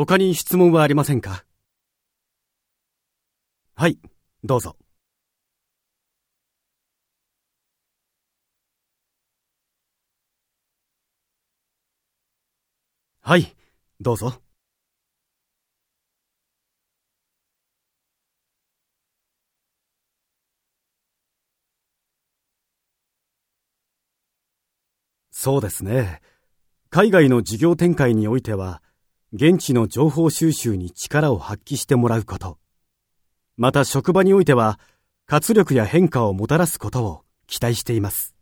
他に質問はありませんか？はい、どうぞ。はい、どうぞ。そうですね。海外の事業展開においては、現地の情報収集に力を発揮してもらうこと。また職場においては、活力や変化をもたらすことを期待しています。